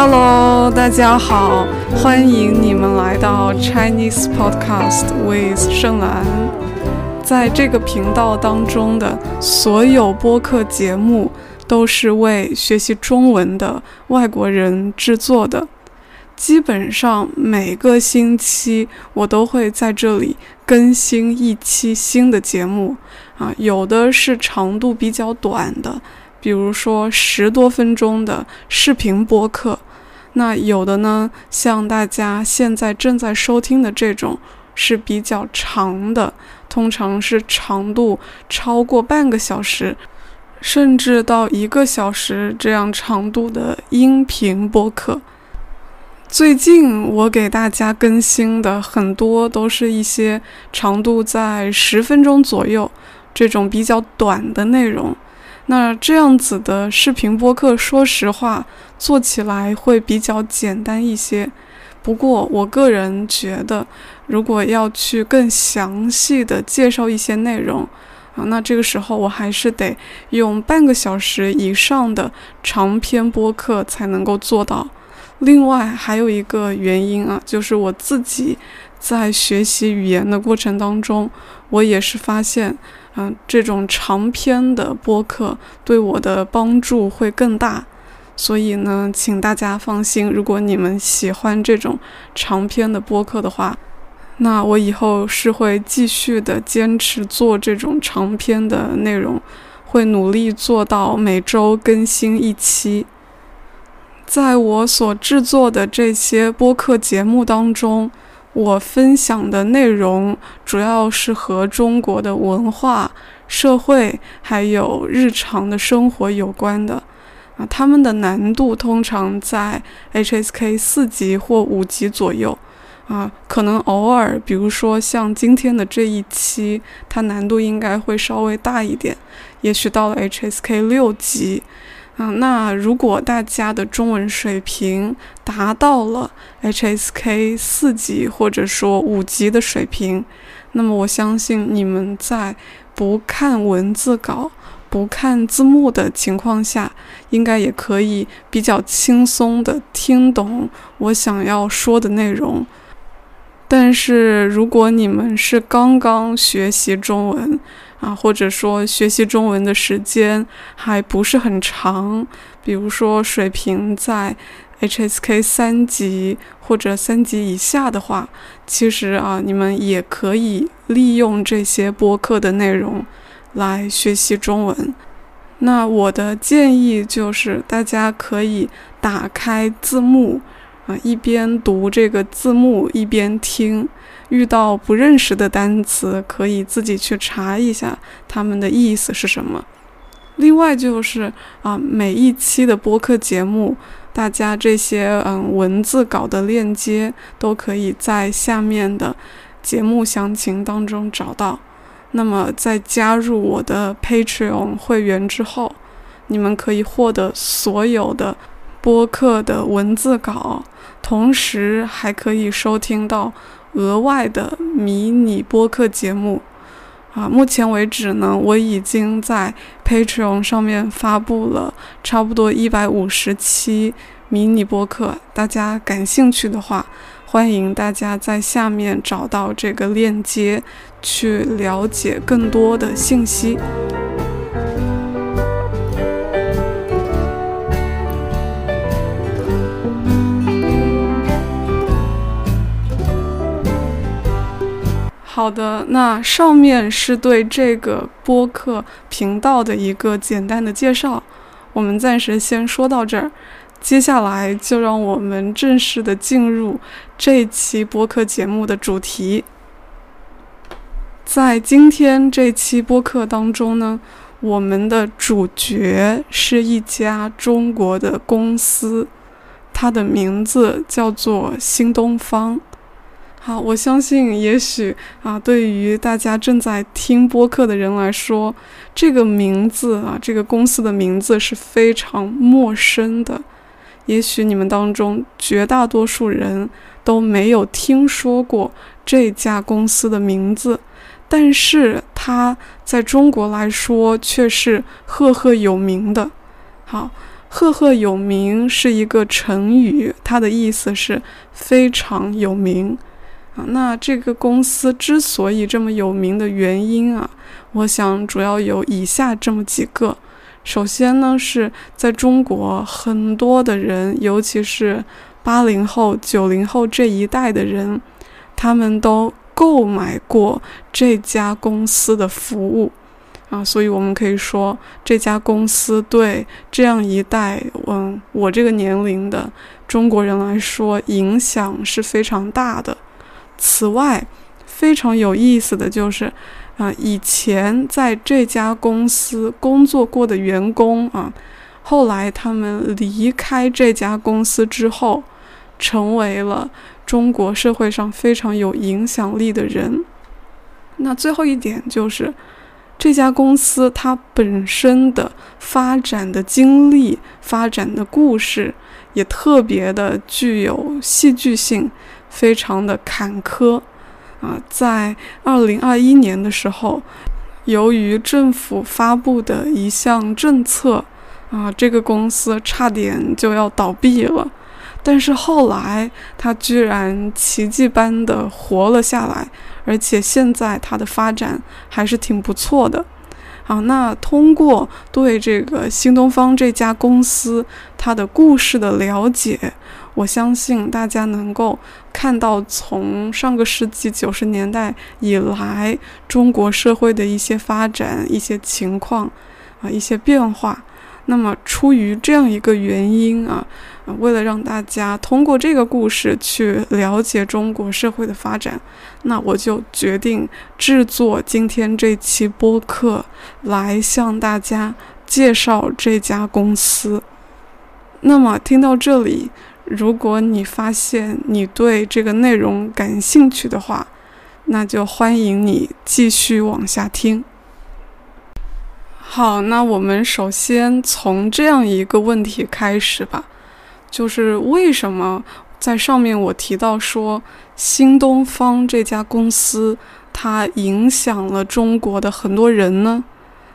Hello，大家好，欢迎你们来到 Chinese Podcast with 盛兰。在这个频道当中的所有播客节目都是为学习中文的外国人制作的。基本上每个星期我都会在这里更新一期新的节目啊，有的是长度比较短的，比如说十多分钟的视频播客。那有的呢，像大家现在正在收听的这种是比较长的，通常是长度超过半个小时，甚至到一个小时这样长度的音频播客。最近我给大家更新的很多都是一些长度在十分钟左右这种比较短的内容。那这样子的视频播客，说实话做起来会比较简单一些。不过我个人觉得，如果要去更详细的介绍一些内容啊，那这个时候我还是得用半个小时以上的长篇播客才能够做到。另外还有一个原因啊，就是我自己在学习语言的过程当中，我也是发现，嗯，这种长篇的播客对我的帮助会更大。所以呢，请大家放心，如果你们喜欢这种长篇的播客的话，那我以后是会继续的坚持做这种长篇的内容，会努力做到每周更新一期。在我所制作的这些播客节目当中，我分享的内容主要是和中国的文化、社会还有日常的生活有关的。啊，他们的难度通常在 HSK 四级或五级左右。啊，可能偶尔，比如说像今天的这一期，它难度应该会稍微大一点，也许到了 HSK 六级。啊，那如果大家的中文水平达到了 HSK 四级或者说五级的水平，那么我相信你们在不看文字稿、不看字幕的情况下，应该也可以比较轻松的听懂我想要说的内容。但是如果你们是刚刚学习中文，啊，或者说学习中文的时间还不是很长，比如说水平在 HSK 三级或者三级以下的话，其实啊，你们也可以利用这些播客的内容来学习中文。那我的建议就是，大家可以打开字幕，啊，一边读这个字幕一边听。遇到不认识的单词，可以自己去查一下它们的意思是什么。另外就是啊，每一期的播客节目，大家这些嗯文字稿的链接都可以在下面的节目详情当中找到。那么在加入我的 Patreon 会员之后，你们可以获得所有的播客的文字稿，同时还可以收听到。额外的迷你播客节目，啊，目前为止呢，我已经在 Patreon 上面发布了差不多一百五十期迷你播客。大家感兴趣的话，欢迎大家在下面找到这个链接，去了解更多的信息。好的，那上面是对这个播客频道的一个简单的介绍，我们暂时先说到这儿。接下来就让我们正式的进入这期播客节目的主题。在今天这期播客当中呢，我们的主角是一家中国的公司，它的名字叫做新东方。好，我相信，也许啊，对于大家正在听播客的人来说，这个名字啊，这个公司的名字是非常陌生的。也许你们当中绝大多数人都没有听说过这家公司的名字，但是它在中国来说却是赫赫有名的。好，赫赫有名是一个成语，它的意思是非常有名那这个公司之所以这么有名的原因啊，我想主要有以下这么几个。首先呢，是在中国很多的人，尤其是八零后、九零后这一代的人，他们都购买过这家公司的服务。啊，所以我们可以说，这家公司对这样一代，嗯，我这个年龄的中国人来说，影响是非常大的。此外，非常有意思的就是，啊，以前在这家公司工作过的员工啊，后来他们离开这家公司之后，成为了中国社会上非常有影响力的人。那最后一点就是。这家公司它本身的发展的经历、发展的故事也特别的具有戏剧性，非常的坎坷啊！在二零二一年的时候，由于政府发布的一项政策啊，这个公司差点就要倒闭了。但是后来，它居然奇迹般的活了下来，而且现在它的发展还是挺不错的。好，那通过对这个新东方这家公司它的故事的了解，我相信大家能够看到从上个世纪九十年代以来中国社会的一些发展、一些情况啊、一些变化。那么，出于这样一个原因啊，为了让大家通过这个故事去了解中国社会的发展，那我就决定制作今天这期播客，来向大家介绍这家公司。那么，听到这里，如果你发现你对这个内容感兴趣的话，那就欢迎你继续往下听。好，那我们首先从这样一个问题开始吧，就是为什么在上面我提到说新东方这家公司它影响了中国的很多人呢？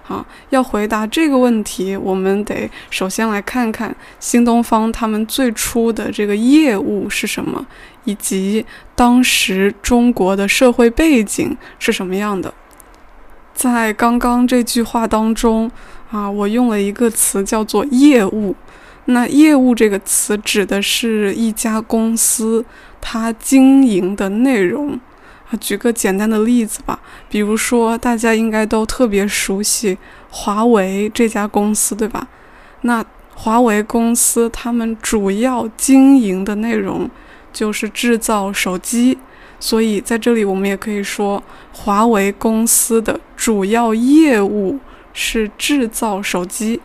好，要回答这个问题，我们得首先来看看新东方他们最初的这个业务是什么，以及当时中国的社会背景是什么样的。在刚刚这句话当中，啊，我用了一个词叫做“业务”。那“业务”这个词指的是一家公司它经营的内容。举个简单的例子吧，比如说大家应该都特别熟悉华为这家公司，对吧？那华为公司他们主要经营的内容就是制造手机。所以在这里，我们也可以说，华为公司的主要业务是制造手机。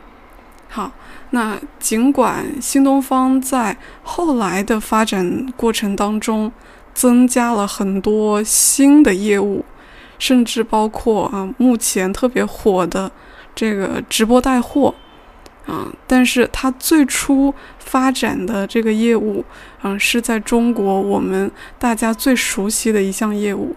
好，那尽管新东方在后来的发展过程当中增加了很多新的业务，甚至包括啊目前特别火的这个直播带货。啊，但是它最初发展的这个业务，嗯，是在中国我们大家最熟悉的一项业务，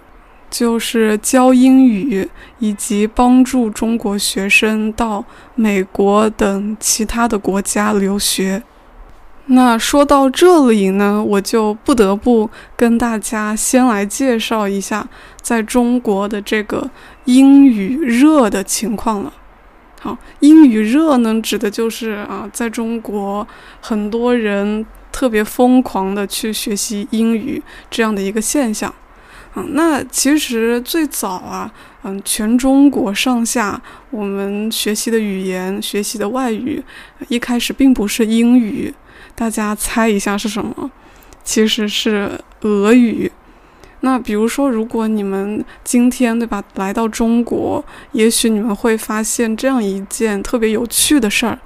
就是教英语以及帮助中国学生到美国等其他的国家留学。那说到这里呢，我就不得不跟大家先来介绍一下在中国的这个英语热的情况了。好，英语热呢，指的就是啊，在中国很多人特别疯狂的去学习英语这样的一个现象。啊，那其实最早啊，嗯，全中国上下我们学习的语言、学习的外语，一开始并不是英语，大家猜一下是什么？其实是俄语。那比如说，如果你们今天对吧来到中国，也许你们会发现这样一件特别有趣的事儿，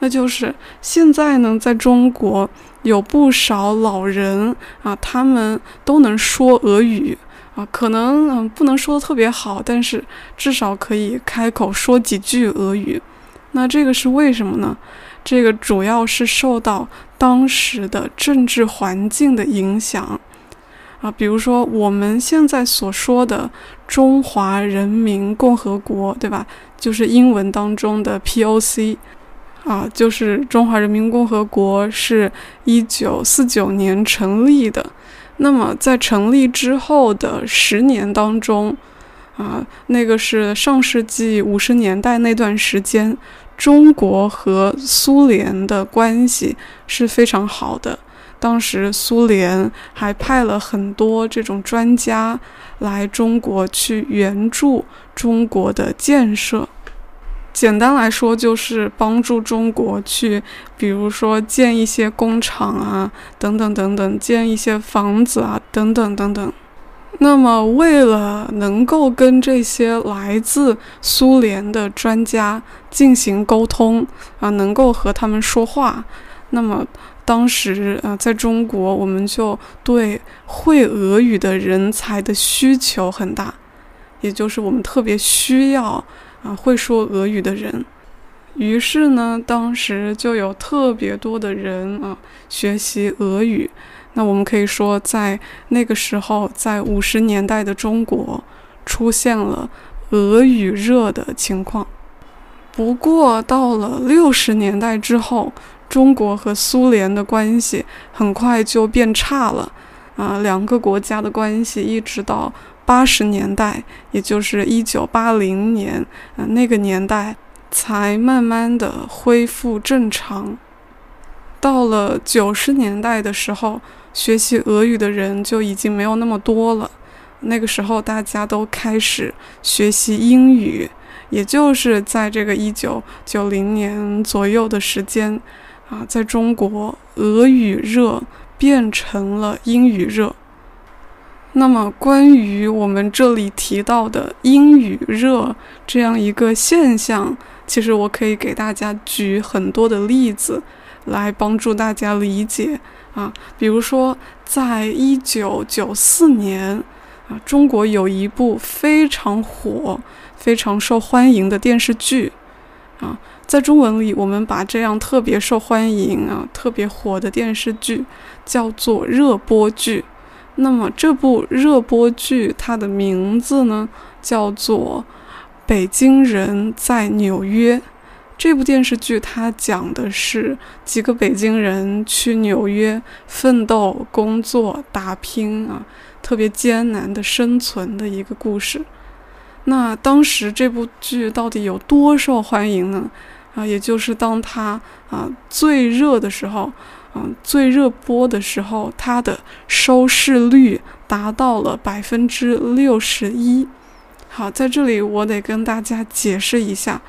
那就是现在呢，在中国有不少老人啊，他们都能说俄语啊，可能嗯不能说的特别好，但是至少可以开口说几句俄语。那这个是为什么呢？这个主要是受到当时的政治环境的影响。啊，比如说我们现在所说的中华人民共和国，对吧？就是英文当中的 P O C。啊，就是中华人民共和国是一九四九年成立的。那么在成立之后的十年当中，啊，那个是上世纪五十年代那段时间，中国和苏联的关系是非常好的。当时苏联还派了很多这种专家来中国去援助中国的建设。简单来说，就是帮助中国去，比如说建一些工厂啊，等等等等，建一些房子啊，等等等等。那么，为了能够跟这些来自苏联的专家进行沟通啊，能够和他们说话，那么当时啊，在中国，我们就对会俄语的人才的需求很大，也就是我们特别需要。啊，会说俄语的人，于是呢，当时就有特别多的人啊学习俄语。那我们可以说，在那个时候，在五十年代的中国，出现了俄语热的情况。不过，到了六十年代之后，中国和苏联的关系很快就变差了。啊，两个国家的关系一直到。八十年代，也就是一九八零年，呃，那个年代才慢慢的恢复正常。到了九十年代的时候，学习俄语的人就已经没有那么多了。那个时候，大家都开始学习英语，也就是在这个一九九零年左右的时间，啊，在中国，俄语热变成了英语热。那么，关于我们这里提到的英语热这样一个现象，其实我可以给大家举很多的例子来帮助大家理解啊。比如说，在一九九四年啊，中国有一部非常火、非常受欢迎的电视剧啊，在中文里，我们把这样特别受欢迎啊、特别火的电视剧叫做热播剧。那么这部热播剧，它的名字呢叫做《北京人在纽约》。这部电视剧它讲的是几个北京人去纽约奋斗、工作、打拼啊，特别艰难的生存的一个故事。那当时这部剧到底有多受欢迎呢？啊，也就是当它啊最热的时候。最热播的时候，它的收视率达到了百分之六十一。好，在这里我得跟大家解释一下，“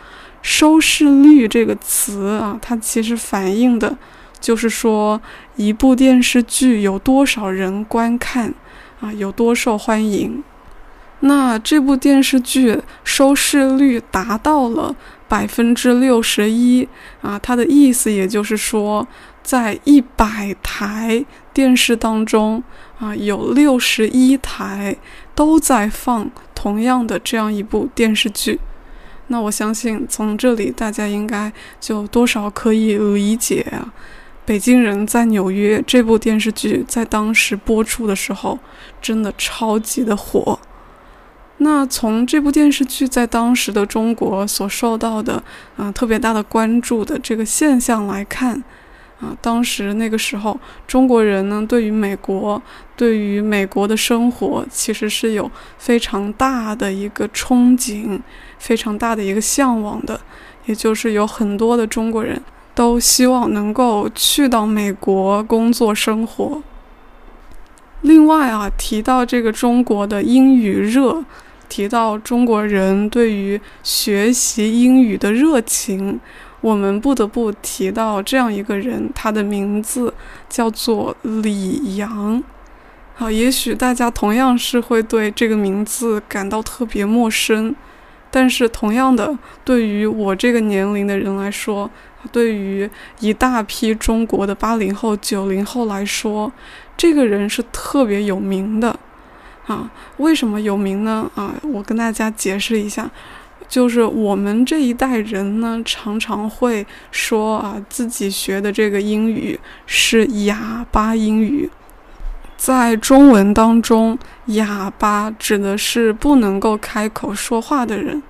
收视率”这个词啊，它其实反映的就是说一部电视剧有多少人观看啊，有多受欢迎。那这部电视剧收视率达到了百分之六十一啊，它的意思也就是说。在一百台电视当中，啊，有六十一台都在放同样的这样一部电视剧。那我相信从这里大家应该就多少可以理解啊，《北京人在纽约》这部电视剧在当时播出的时候真的超级的火。那从这部电视剧在当时的中国所受到的啊特别大的关注的这个现象来看。啊，当时那个时候，中国人呢，对于美国，对于美国的生活，其实是有非常大的一个憧憬，非常大的一个向往的。也就是有很多的中国人都希望能够去到美国工作生活。另外啊，提到这个中国的英语热，提到中国人对于学习英语的热情。我们不得不提到这样一个人，他的名字叫做李阳。好，也许大家同样是会对这个名字感到特别陌生，但是同样的，对于我这个年龄的人来说，对于一大批中国的八零后、九零后来说，这个人是特别有名的。啊，为什么有名呢？啊，我跟大家解释一下。就是我们这一代人呢，常常会说啊，自己学的这个英语是哑巴英语。在中文当中，哑巴指的是不能够开口说话的人。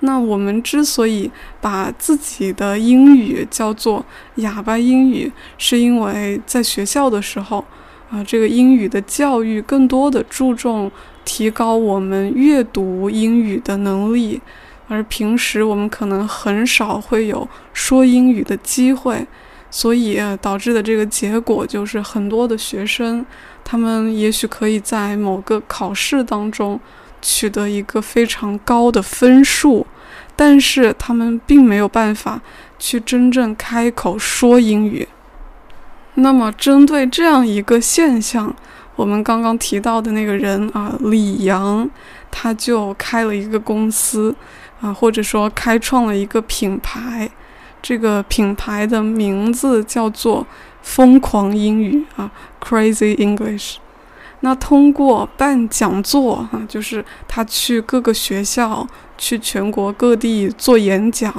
那我们之所以把自己的英语叫做哑巴英语，是因为在学校的时候，啊，这个英语的教育更多的注重提高我们阅读英语的能力，而平时我们可能很少会有说英语的机会，所以导致的这个结果就是很多的学生，他们也许可以在某个考试当中。取得一个非常高的分数，但是他们并没有办法去真正开口说英语。那么，针对这样一个现象，我们刚刚提到的那个人啊，李阳，他就开了一个公司啊，或者说开创了一个品牌。这个品牌的名字叫做“疯狂英语”啊，Crazy English。那通过办讲座啊，就是他去各个学校，去全国各地做演讲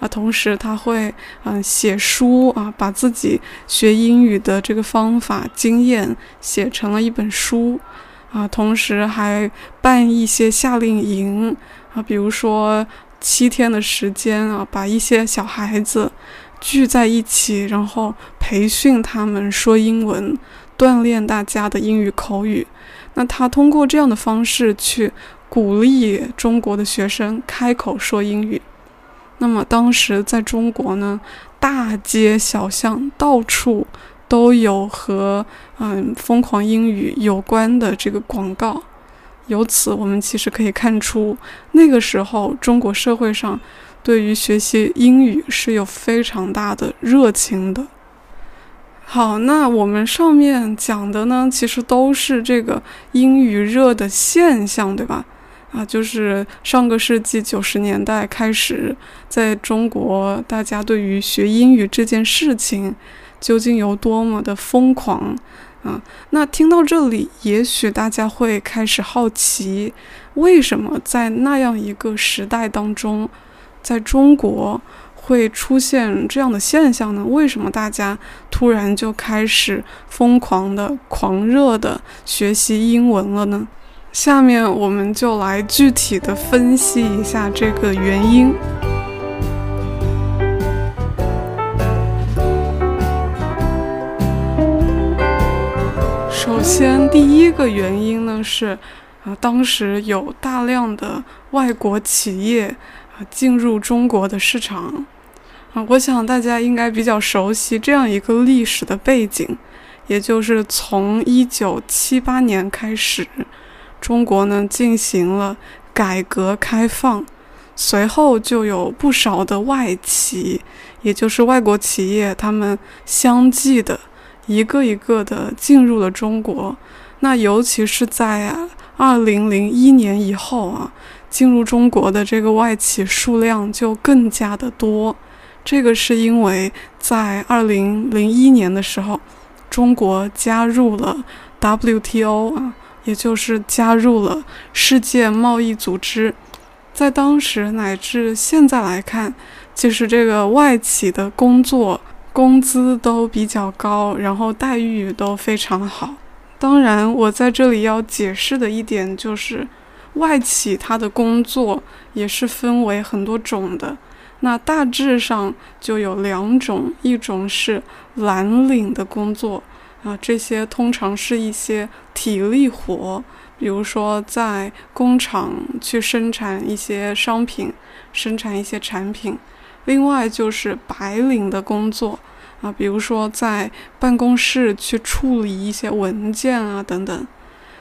啊，同时他会嗯写书啊，把自己学英语的这个方法经验写成了一本书啊，同时还办一些夏令营啊，比如说七天的时间啊，把一些小孩子聚在一起，然后培训他们说英文。锻炼大家的英语口语，那他通过这样的方式去鼓励中国的学生开口说英语。那么当时在中国呢，大街小巷到处都有和嗯疯狂英语有关的这个广告。由此我们其实可以看出，那个时候中国社会上对于学习英语是有非常大的热情的。好，那我们上面讲的呢，其实都是这个英语热的现象，对吧？啊，就是上个世纪九十年代开始，在中国，大家对于学英语这件事情究竟有多么的疯狂啊？那听到这里，也许大家会开始好奇，为什么在那样一个时代当中，在中国？会出现这样的现象呢？为什么大家突然就开始疯狂的、狂热的学习英文了呢？下面我们就来具体的分析一下这个原因。先，第一个原因呢是，啊，当时有大量的外国企业啊进入中国的市场啊。我想大家应该比较熟悉这样一个历史的背景，也就是从一九七八年开始，中国呢进行了改革开放，随后就有不少的外企，也就是外国企业，他们相继的一个一个的进入了中国。那尤其是在二零零一年以后啊，进入中国的这个外企数量就更加的多。这个是因为在二零零一年的时候，中国加入了 WTO 啊，也就是加入了世界贸易组织。在当时乃至现在来看，其实这个外企的工作工资都比较高，然后待遇都非常好。当然，我在这里要解释的一点就是，外企它的工作也是分为很多种的。那大致上就有两种，一种是蓝领的工作啊，这些通常是一些体力活，比如说在工厂去生产一些商品，生产一些产品；另外就是白领的工作啊，比如说在办公室去处理一些文件啊等等。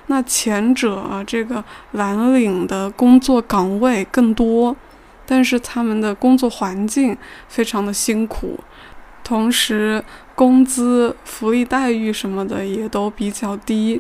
那前者啊，这个蓝领的工作岗位更多。但是他们的工作环境非常的辛苦，同时工资、福利待遇什么的也都比较低。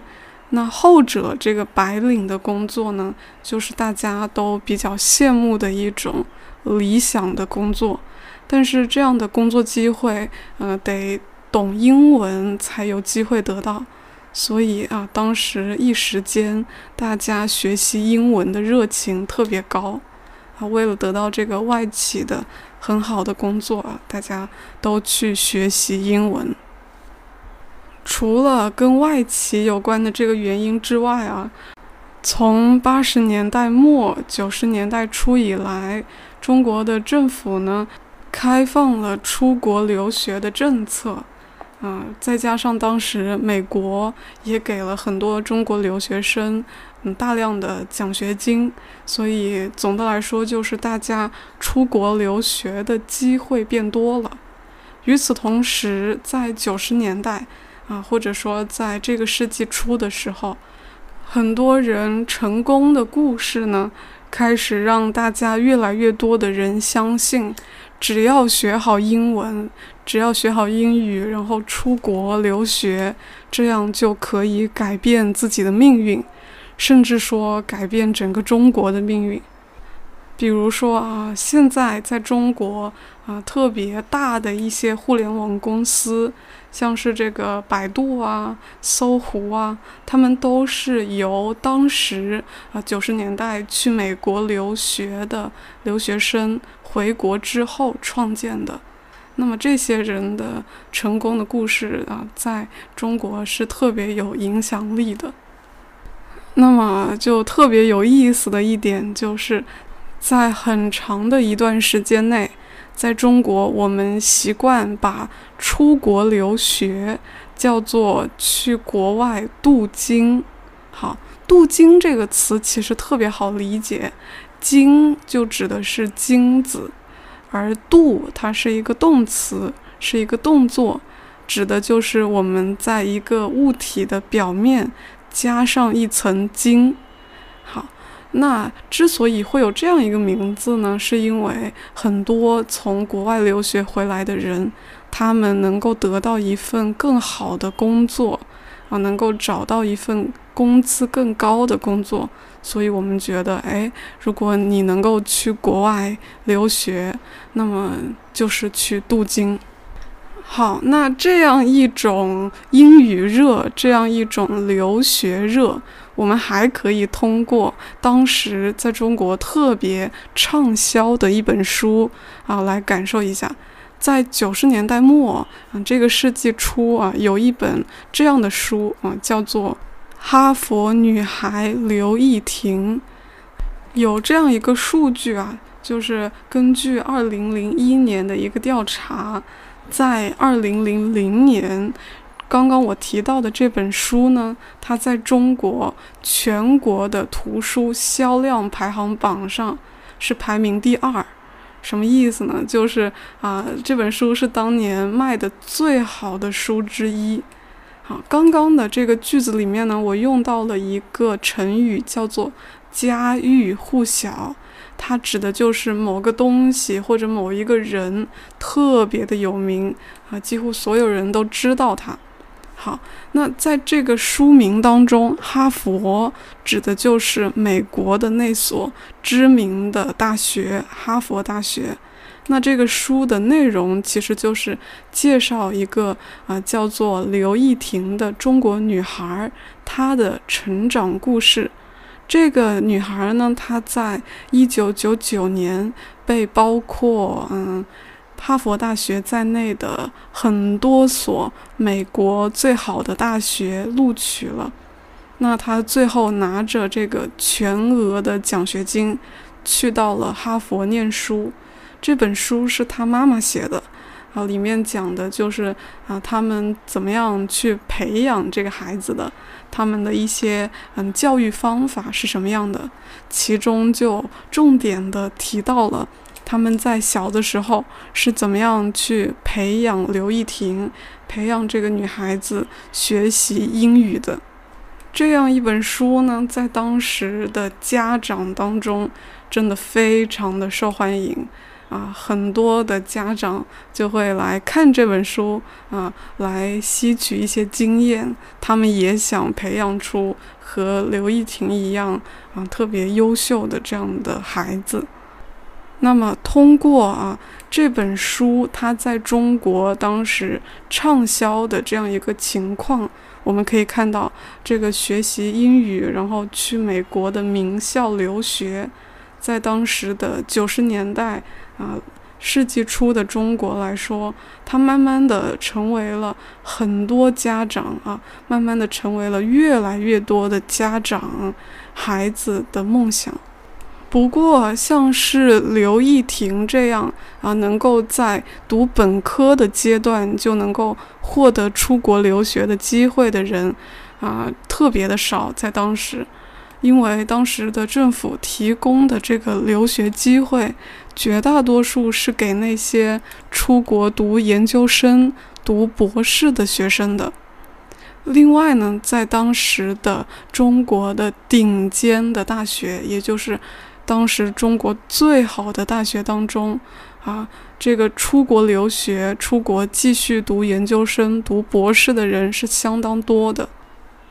那后者这个白领的工作呢，就是大家都比较羡慕的一种理想的工作。但是这样的工作机会，呃，得懂英文才有机会得到。所以啊，当时一时间大家学习英文的热情特别高。啊，为了得到这个外企的很好的工作啊，大家都去学习英文。除了跟外企有关的这个原因之外啊，从八十年代末九十年代初以来，中国的政府呢开放了出国留学的政策，啊，再加上当时美国也给了很多中国留学生嗯大量的奖学金，所以总的来说就是大家出国留学的机会变多了。与此同时，在九十年代啊，或者说在这个世纪初的时候。很多人成功的故事呢，开始让大家越来越多的人相信，只要学好英文，只要学好英语，然后出国留学，这样就可以改变自己的命运，甚至说改变整个中国的命运。比如说啊，现在在中国啊，特别大的一些互联网公司。像是这个百度啊、搜狐啊，他们都是由当时啊九十年代去美国留学的留学生回国之后创建的。那么这些人的成功的故事啊，在中国是特别有影响力的。那么就特别有意思的一点，就是在很长的一段时间内。在中国，我们习惯把出国留学叫做去国外镀金。好，镀金这个词其实特别好理解，金就指的是金子，而镀它是一个动词，是一个动作，指的就是我们在一个物体的表面加上一层金。那之所以会有这样一个名字呢，是因为很多从国外留学回来的人，他们能够得到一份更好的工作，啊，能够找到一份工资更高的工作，所以我们觉得，哎，如果你能够去国外留学，那么就是去镀金。好，那这样一种英语热，这样一种留学热。我们还可以通过当时在中国特别畅销的一本书啊，来感受一下。在九十年代末，啊，这个世纪初啊，有一本这样的书啊，叫做《哈佛女孩刘亦婷》。有这样一个数据啊，就是根据二零零一年的一个调查，在二零零零年。刚刚我提到的这本书呢，它在中国全国的图书销量排行榜上是排名第二。什么意思呢？就是啊，这本书是当年卖的最好的书之一。好，刚刚的这个句子里面呢，我用到了一个成语，叫做家喻户晓，它指的就是某个东西或者某一个人特别的有名啊，几乎所有人都知道它。好，那在这个书名当中，哈佛指的就是美国的那所知名的大学——哈佛大学。那这个书的内容其实就是介绍一个啊叫做刘亦婷的中国女孩，她的成长故事。这个女孩呢，她在一九九九年被包括嗯。哈佛大学在内的很多所美国最好的大学录取了，那他最后拿着这个全额的奖学金，去到了哈佛念书。这本书是他妈妈写的，啊，里面讲的就是啊，他们怎么样去培养这个孩子的，他们的一些嗯教育方法是什么样的，其中就重点的提到了。他们在小的时候是怎么样去培养刘亦婷，培养这个女孩子学习英语的？这样一本书呢，在当时的家长当中，真的非常的受欢迎啊！很多的家长就会来看这本书啊，来吸取一些经验。他们也想培养出和刘亦婷一样啊，特别优秀的这样的孩子。那么，通过啊这本书，它在中国当时畅销的这样一个情况，我们可以看到，这个学习英语，然后去美国的名校留学，在当时的九十年代啊世纪初的中国来说，它慢慢的成为了很多家长啊，慢慢的成为了越来越多的家长孩子的梦想。不过，像是刘亦婷这样啊，能够在读本科的阶段就能够获得出国留学的机会的人，啊，特别的少，在当时，因为当时的政府提供的这个留学机会，绝大多数是给那些出国读研究生、读博士的学生的。另外呢，在当时的中国的顶尖的大学，也就是当时中国最好的大学当中，啊，这个出国留学、出国继续读研究生、读博士的人是相当多的。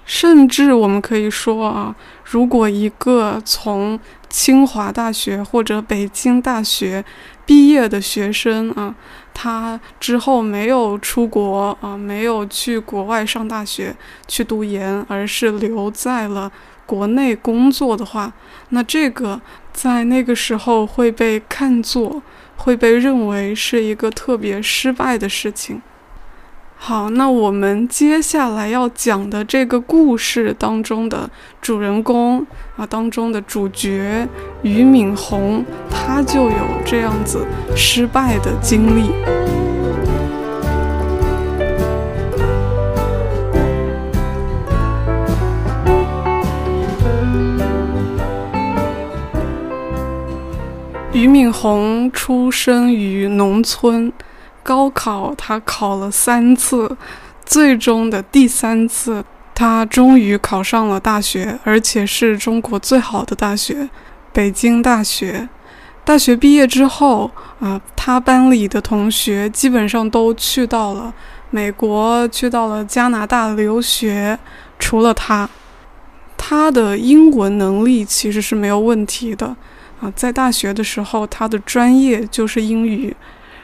甚至我们可以说啊，如果一个从清华大学或者北京大学毕业的学生啊，他之后没有出国啊，没有去国外上大学去读研，而是留在了国内工作的话，那这个。在那个时候会被看作，会被认为是一个特别失败的事情。好，那我们接下来要讲的这个故事当中的主人公啊，当中的主角俞敏洪，他就有这样子失败的经历。俞敏洪出生于农村，高考他考了三次，最终的第三次，他终于考上了大学，而且是中国最好的大学——北京大学。大学毕业之后，啊，他班里的同学基本上都去到了美国，去到了加拿大留学，除了他，他的英文能力其实是没有问题的。在大学的时候，他的专业就是英语。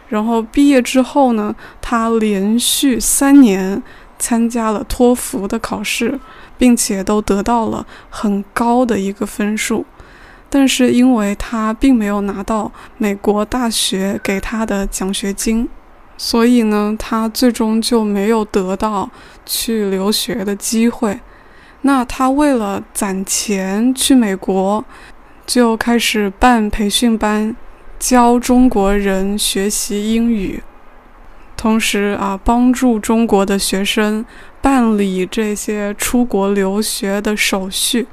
然后毕业之后呢，他连续三年参加了托福的考试，并且都得到了很高的一个分数。但是因为他并没有拿到美国大学给他的奖学金，所以呢，他最终就没有得到去留学的机会。那他为了攒钱去美国。就开始办培训班，教中国人学习英语，同时啊，帮助中国的学生办理这些出国留学的手续。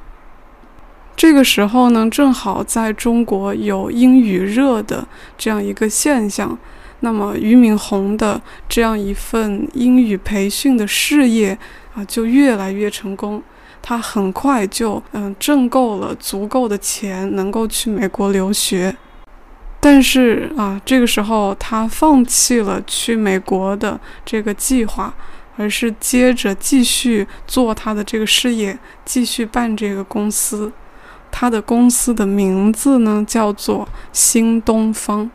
这个时候呢，正好在中国有英语热的这样一个现象，那么俞敏洪的这样一份英语培训的事业啊，就越来越成功。他很快就嗯挣够了足够的钱，能够去美国留学。但是啊，这个时候他放弃了去美国的这个计划，而是接着继续做他的这个事业，继续办这个公司。他的公司的名字呢叫做新东方。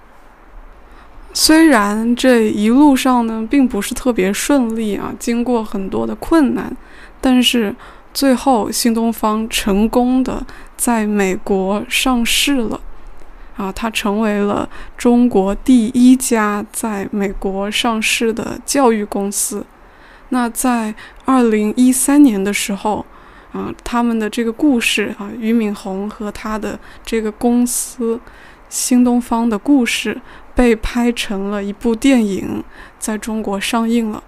虽然这一路上呢并不是特别顺利啊，经过很多的困难，但是。最后，新东方成功的在美国上市了，啊，它成为了中国第一家在美国上市的教育公司。那在二零一三年的时候，啊，他们的这个故事啊，俞敏洪和他的这个公司新东方的故事被拍成了一部电影，在中国上映了。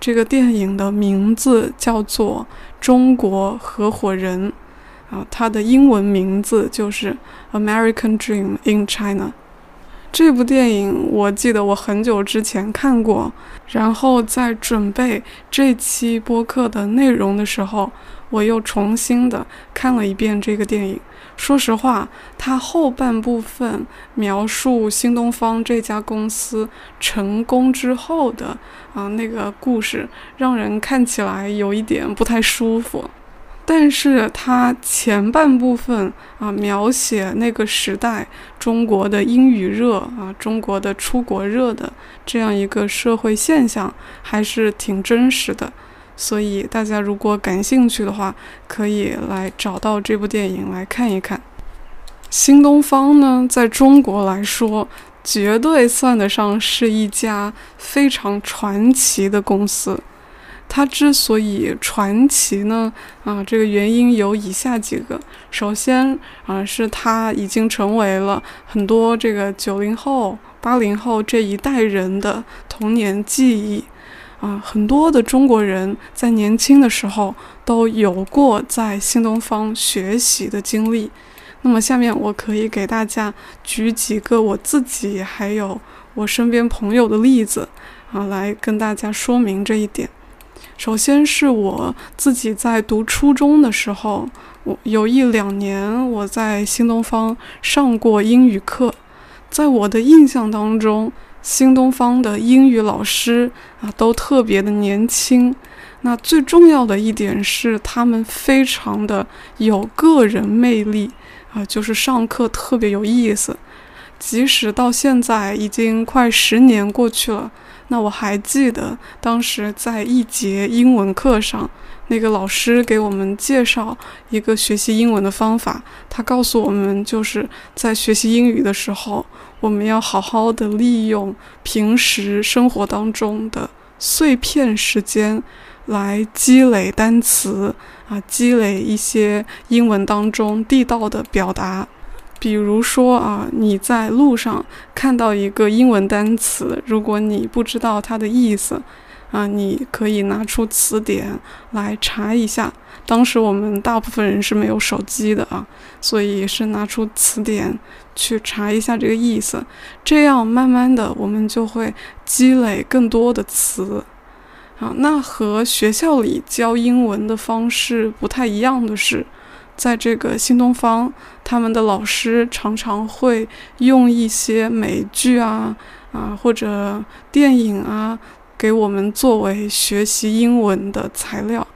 这个电影的名字叫做《中国合伙人》，啊，它的英文名字就是《American Dream in China》。这部电影我记得我很久之前看过，然后在准备这期播客的内容的时候，我又重新的看了一遍这个电影。说实话，它后半部分描述新东方这家公司成功之后的啊那个故事，让人看起来有一点不太舒服。但是它前半部分啊描写那个时代中国的英语热啊，中国的出国热的这样一个社会现象，还是挺真实的。所以大家如果感兴趣的话，可以来找到这部电影来看一看。新东方呢，在中国来说，绝对算得上是一家非常传奇的公司。它之所以传奇呢，啊，这个原因有以下几个。首先啊，是它已经成为了很多这个九零后、八零后这一代人的童年记忆。啊，很多的中国人在年轻的时候都有过在新东方学习的经历。那么，下面我可以给大家举几个我自己还有我身边朋友的例子啊，来跟大家说明这一点。首先是我自己在读初中的时候，我有一两年我在新东方上过英语课，在我的印象当中，新东方的英语老师啊都特别的年轻。那最重要的一点是，他们非常的有个人魅力啊，就是上课特别有意思。即使到现在已经快十年过去了。那我还记得当时在一节英文课上，那个老师给我们介绍一个学习英文的方法。他告诉我们，就是在学习英语的时候，我们要好好的利用平时生活当中的碎片时间，来积累单词啊，积累一些英文当中地道的表达。比如说啊，你在路上看到一个英文单词，如果你不知道它的意思，啊，你可以拿出词典来查一下。当时我们大部分人是没有手机的啊，所以是拿出词典去查一下这个意思。这样慢慢的，我们就会积累更多的词。啊，那和学校里教英文的方式不太一样的是。在这个新东方，他们的老师常常会用一些美剧啊啊或者电影啊，给我们作为学习英文的材料，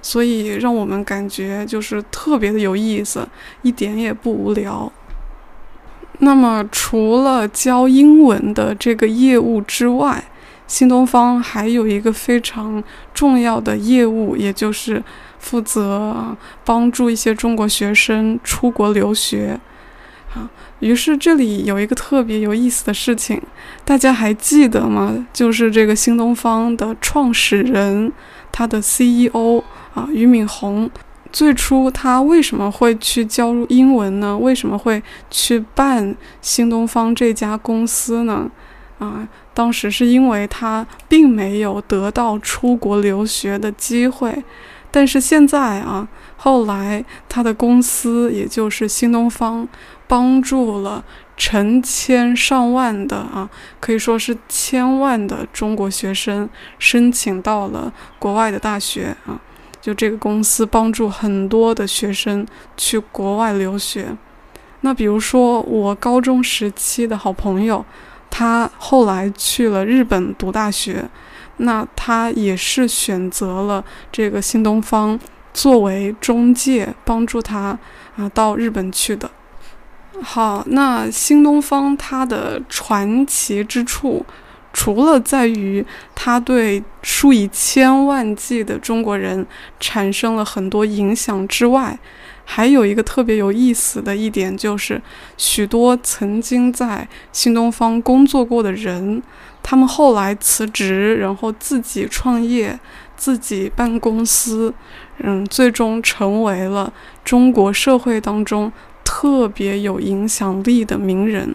所以让我们感觉就是特别的有意思，一点也不无聊。那么，除了教英文的这个业务之外，新东方还有一个非常重要的业务，也就是。负责帮助一些中国学生出国留学，啊，于是这里有一个特别有意思的事情，大家还记得吗？就是这个新东方的创始人，他的 CEO 啊，俞敏洪，最初他为什么会去教英文呢？为什么会去办新东方这家公司呢？啊，当时是因为他并没有得到出国留学的机会。但是现在啊，后来他的公司，也就是新东方，帮助了成千上万的啊，可以说是千万的中国学生申请到了国外的大学啊。就这个公司帮助很多的学生去国外留学。那比如说我高中时期的好朋友，他后来去了日本读大学。那他也是选择了这个新东方作为中介，帮助他啊到日本去的。好，那新东方它的传奇之处，除了在于它对数以千万计的中国人产生了很多影响之外，还有一个特别有意思的一点，就是许多曾经在新东方工作过的人。他们后来辞职，然后自己创业，自己办公司，嗯，最终成为了中国社会当中特别有影响力的名人。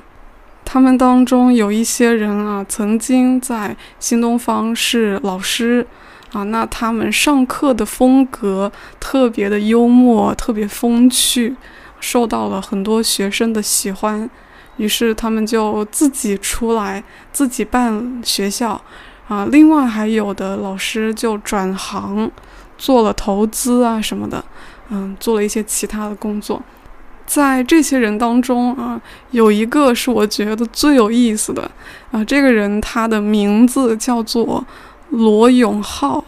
他们当中有一些人啊，曾经在新东方是老师啊，那他们上课的风格特别的幽默，特别风趣，受到了很多学生的喜欢。于是他们就自己出来，自己办学校，啊，另外还有的老师就转行，做了投资啊什么的，嗯，做了一些其他的工作。在这些人当中啊，有一个是我觉得最有意思的啊，这个人他的名字叫做罗永浩，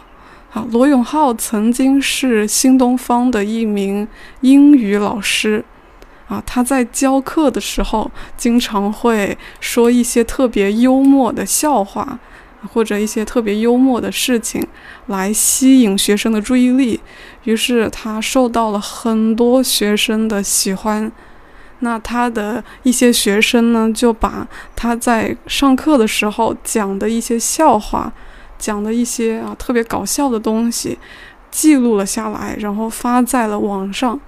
啊，罗永浩曾经是新东方的一名英语老师。啊，他在教课的时候，经常会说一些特别幽默的笑话，或者一些特别幽默的事情，来吸引学生的注意力。于是他受到了很多学生的喜欢。那他的一些学生呢，就把他在上课的时候讲的一些笑话，讲的一些啊特别搞笑的东西记录了下来，然后发在了网上。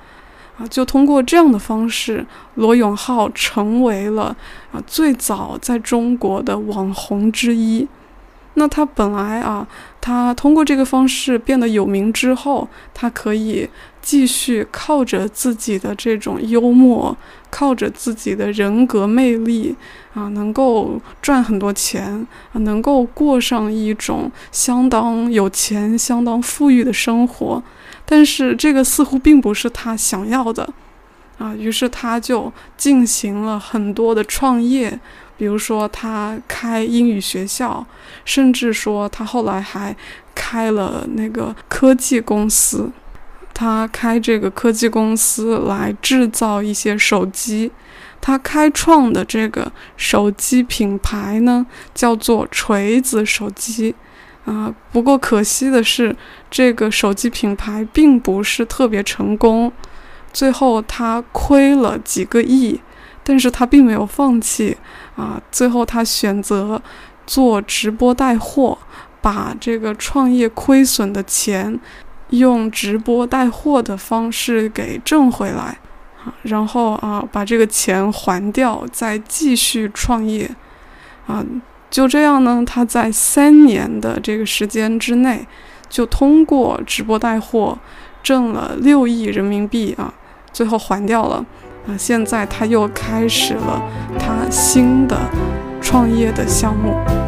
啊，就通过这样的方式，罗永浩成为了啊最早在中国的网红之一。那他本来啊，他通过这个方式变得有名之后，他可以继续靠着自己的这种幽默，靠着自己的人格魅力啊，能够赚很多钱啊，能够过上一种相当有钱、相当富裕的生活。但是这个似乎并不是他想要的，啊，于是他就进行了很多的创业，比如说他开英语学校，甚至说他后来还开了那个科技公司，他开这个科技公司来制造一些手机，他开创的这个手机品牌呢叫做锤子手机。啊，不过可惜的是，这个手机品牌并不是特别成功，最后他亏了几个亿，但是他并没有放弃啊，最后他选择做直播带货，把这个创业亏损的钱用直播带货的方式给挣回来，啊，然后啊把这个钱还掉，再继续创业，啊。就这样呢，他在三年的这个时间之内，就通过直播带货挣了六亿人民币啊，最后还掉了啊。现在他又开始了他新的创业的项目。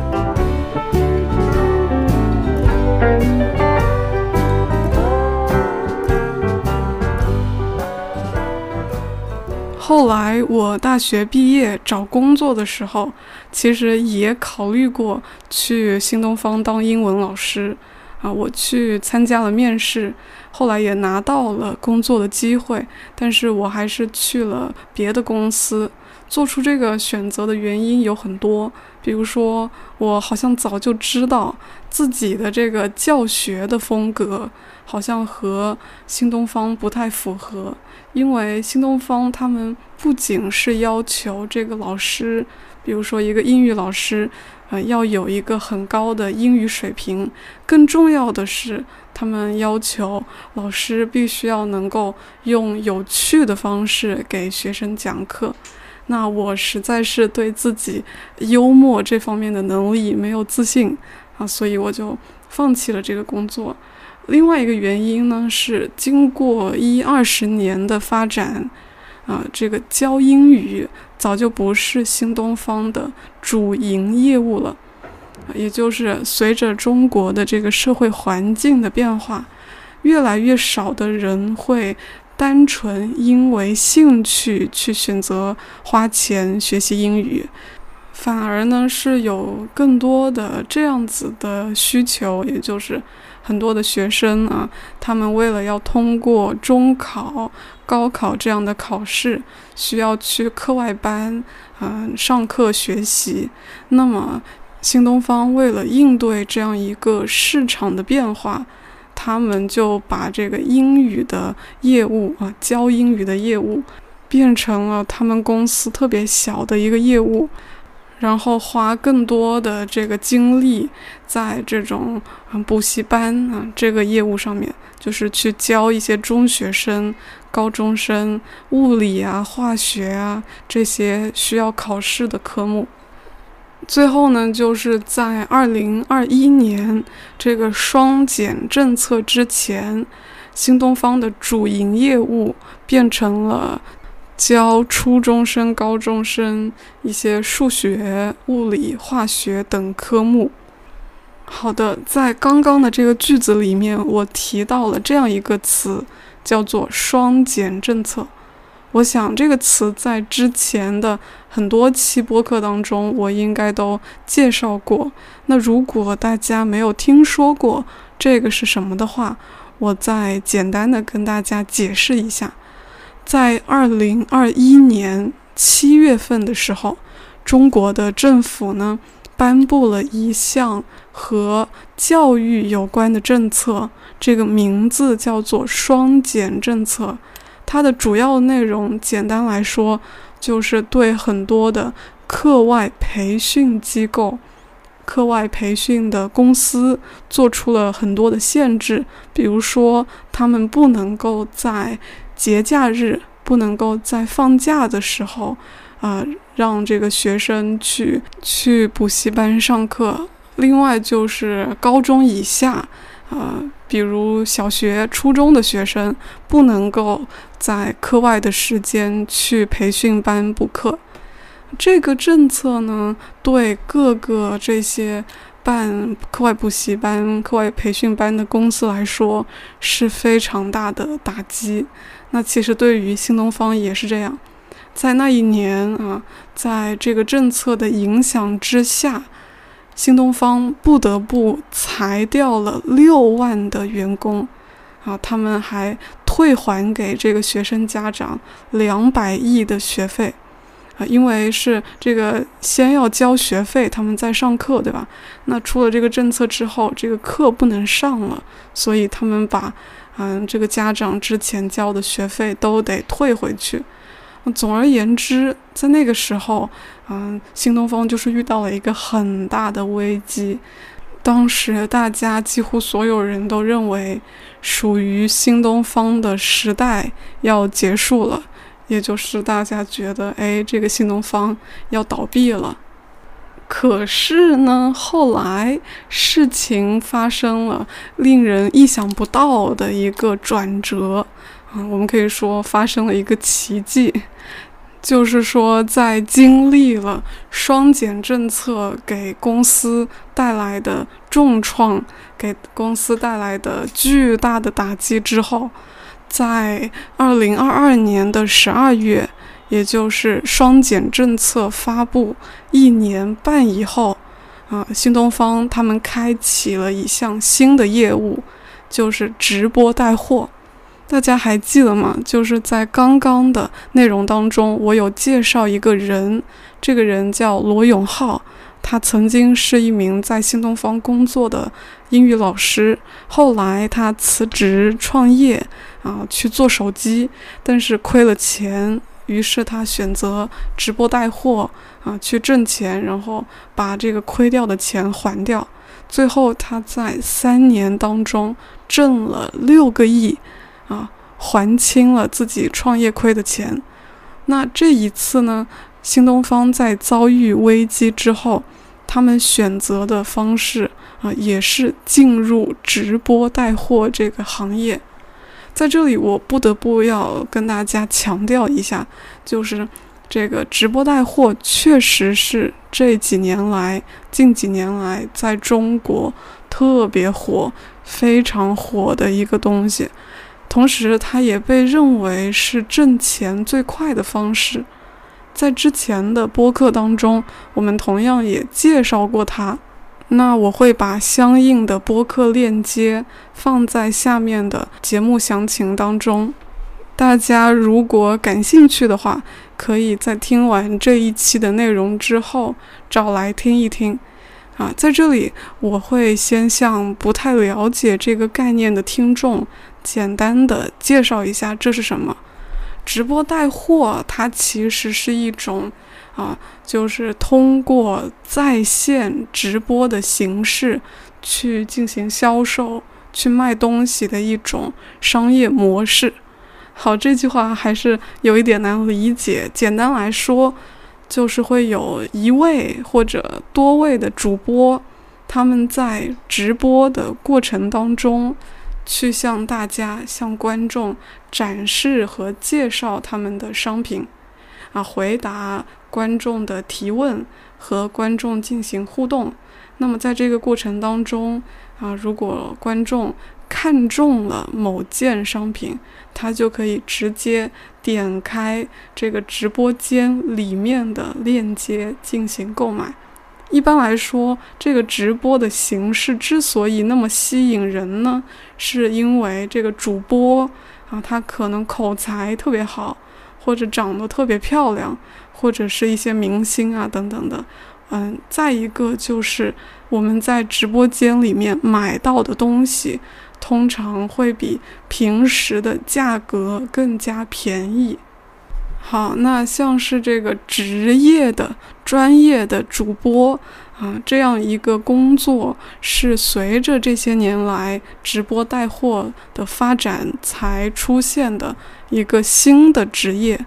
后来我大学毕业找工作的时候，其实也考虑过去新东方当英文老师，啊，我去参加了面试，后来也拿到了工作的机会，但是我还是去了别的公司。做出这个选择的原因有很多，比如说我好像早就知道自己的这个教学的风格好像和新东方不太符合。因为新东方他们不仅是要求这个老师，比如说一个英语老师，呃，要有一个很高的英语水平，更重要的是，他们要求老师必须要能够用有趣的方式给学生讲课。那我实在是对自己幽默这方面的能力没有自信啊，所以我就放弃了这个工作。另外一个原因呢，是经过一二十年的发展，啊，这个教英语早就不是新东方的主营业务了，也就是随着中国的这个社会环境的变化，越来越少的人会单纯因为兴趣去选择花钱学习英语，反而呢是有更多的这样子的需求，也就是。很多的学生啊，他们为了要通过中考、高考这样的考试，需要去课外班，嗯，上课学习。那么，新东方为了应对这样一个市场的变化，他们就把这个英语的业务啊，教英语的业务，变成了他们公司特别小的一个业务。然后花更多的这个精力在这种补习班啊这个业务上面，就是去教一些中学生、高中生物理啊、化学啊这些需要考试的科目。最后呢，就是在二零二一年这个双减政策之前，新东方的主营业务变成了。教初中生、高中生一些数学、物理、化学等科目。好的，在刚刚的这个句子里面，我提到了这样一个词，叫做“双减政策”。我想这个词在之前的很多期播客当中，我应该都介绍过。那如果大家没有听说过这个是什么的话，我再简单的跟大家解释一下。在二零二一年七月份的时候，中国的政府呢颁布了一项和教育有关的政策，这个名字叫做“双减政策”。它的主要内容，简单来说，就是对很多的课外培训机构。课外培训的公司做出了很多的限制，比如说他们不能够在节假日、不能够在放假的时候，啊，让这个学生去去补习班上课。另外就是高中以下，呃，比如小学、初中的学生，不能够在课外的时间去培训班补课。这个政策呢，对各个这些办课外补习班、课外培训班的公司来说是非常大的打击。那其实对于新东方也是这样，在那一年啊，在这个政策的影响之下，新东方不得不裁掉了六万的员工，啊，他们还退还给这个学生家长两百亿的学费。因为是这个先要交学费，他们在上课，对吧？那出了这个政策之后，这个课不能上了，所以他们把嗯这个家长之前交的学费都得退回去。总而言之，在那个时候，嗯，新东方就是遇到了一个很大的危机。当时大家几乎所有人都认为，属于新东方的时代要结束了。也就是大家觉得，哎，这个新东方要倒闭了。可是呢，后来事情发生了，令人意想不到的一个转折啊，我们可以说发生了一个奇迹，就是说，在经历了双减政策给公司带来的重创，给公司带来的巨大的打击之后。在二零二二年的十二月，也就是双减政策发布一年半以后，啊，新东方他们开启了一项新的业务，就是直播带货。大家还记得吗？就是在刚刚的内容当中，我有介绍一个人，这个人叫罗永浩。他曾经是一名在新东方工作的英语老师，后来他辞职创业，啊，去做手机，但是亏了钱，于是他选择直播带货，啊，去挣钱，然后把这个亏掉的钱还掉。最后他在三年当中挣了六个亿，啊，还清了自己创业亏的钱。那这一次呢？新东方在遭遇危机之后，他们选择的方式啊，也是进入直播带货这个行业。在这里，我不得不要跟大家强调一下，就是这个直播带货确实是这几年来、近几年来在中国特别火、非常火的一个东西，同时它也被认为是挣钱最快的方式。在之前的播客当中，我们同样也介绍过它。那我会把相应的播客链接放在下面的节目详情当中。大家如果感兴趣的话，可以在听完这一期的内容之后找来听一听。啊，在这里我会先向不太了解这个概念的听众简单的介绍一下这是什么。直播带货，它其实是一种啊，就是通过在线直播的形式去进行销售、去卖东西的一种商业模式。好，这句话还是有一点难理解。简单来说，就是会有一位或者多位的主播，他们在直播的过程当中。去向大家、向观众展示和介绍他们的商品，啊，回答观众的提问和观众进行互动。那么在这个过程当中，啊，如果观众看中了某件商品，他就可以直接点开这个直播间里面的链接进行购买。一般来说，这个直播的形式之所以那么吸引人呢，是因为这个主播啊，他可能口才特别好，或者长得特别漂亮，或者是一些明星啊等等的。嗯，再一个就是我们在直播间里面买到的东西，通常会比平时的价格更加便宜。好，那像是这个职业的、专业的主播啊，这样一个工作是随着这些年来直播带货的发展才出现的一个新的职业。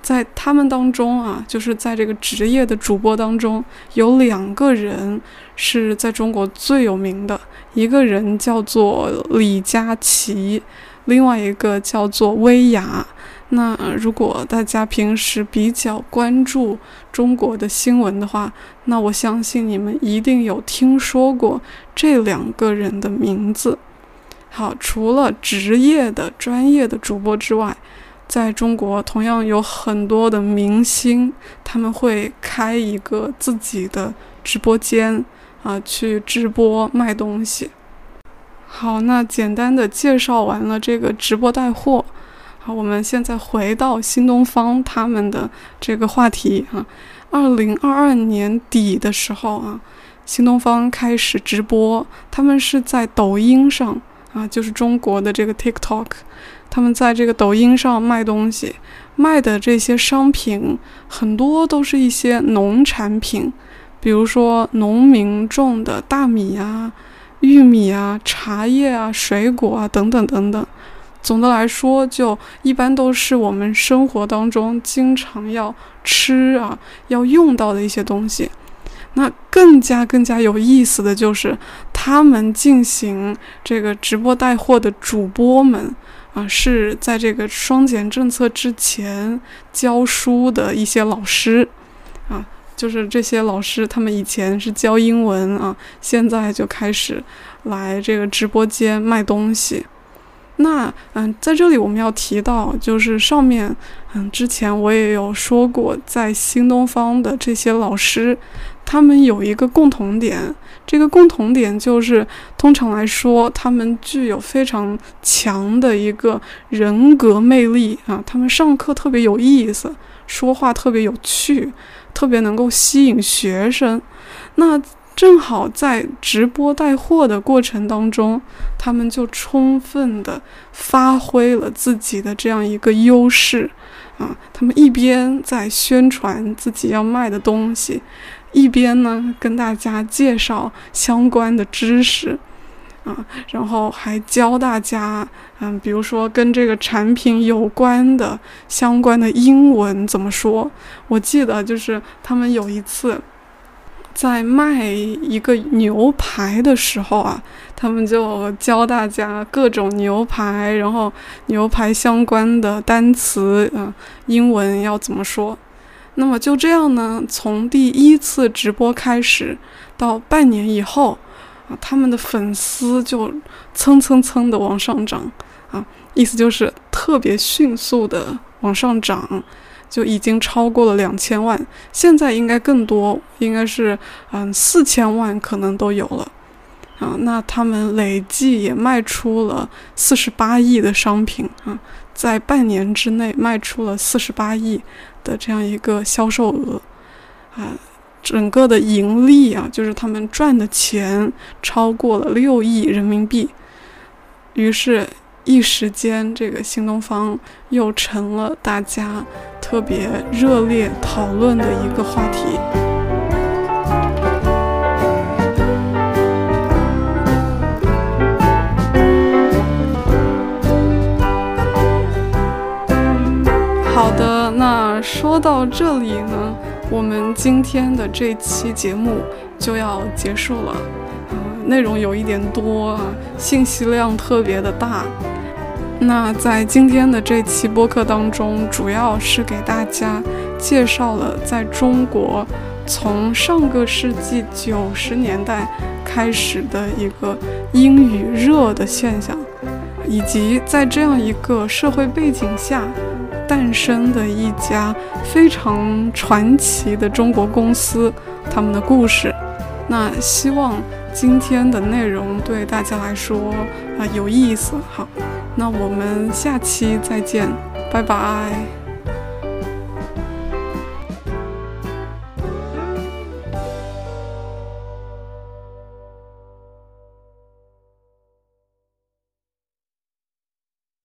在他们当中啊，就是在这个职业的主播当中，有两个人是在中国最有名的，一个人叫做李佳琦，另外一个叫做薇娅。那如果大家平时比较关注中国的新闻的话，那我相信你们一定有听说过这两个人的名字。好，除了职业的专业的主播之外，在中国同样有很多的明星，他们会开一个自己的直播间啊，去直播卖东西。好，那简单的介绍完了这个直播带货。好，我们现在回到新东方他们的这个话题啊。二零二二年底的时候啊，新东方开始直播，他们是在抖音上啊，就是中国的这个 TikTok，他们在这个抖音上卖东西，卖的这些商品很多都是一些农产品，比如说农民种的大米啊、玉米啊、茶叶啊、水果啊等等等等。总的来说，就一般都是我们生活当中经常要吃啊、要用到的一些东西。那更加更加有意思的就是，他们进行这个直播带货的主播们啊，是在这个双减政策之前教书的一些老师啊，就是这些老师，他们以前是教英文啊，现在就开始来这个直播间卖东西。那嗯，在这里我们要提到，就是上面嗯，之前我也有说过，在新东方的这些老师，他们有一个共同点，这个共同点就是，通常来说，他们具有非常强的一个人格魅力啊，他们上课特别有意思，说话特别有趣，特别能够吸引学生。那正好在直播带货的过程当中，他们就充分的发挥了自己的这样一个优势，啊，他们一边在宣传自己要卖的东西，一边呢跟大家介绍相关的知识，啊，然后还教大家，嗯，比如说跟这个产品有关的相关的英文怎么说。我记得就是他们有一次。在卖一个牛排的时候啊，他们就教大家各种牛排，然后牛排相关的单词，嗯，英文要怎么说？那么就这样呢，从第一次直播开始到半年以后啊，他们的粉丝就蹭蹭蹭的往上涨啊，意思就是特别迅速的往上涨。就已经超过了两千万，现在应该更多，应该是嗯四千万可能都有了，啊，那他们累计也卖出了四十八亿的商品啊，在半年之内卖出了四十八亿的这样一个销售额，啊，整个的盈利啊，就是他们赚的钱超过了六亿人民币，于是。一时间，这个新东方又成了大家特别热烈讨论的一个话题。好的，那说到这里呢，我们今天的这期节目就要结束了。嗯，内容有一点多啊，信息量特别的大。那在今天的这期播客当中，主要是给大家介绍了在中国从上个世纪九十年代开始的一个英语热的现象，以及在这样一个社会背景下诞生的一家非常传奇的中国公司他们的故事。那希望今天的内容对大家来说啊有意思。好。那我们下期再见，拜拜。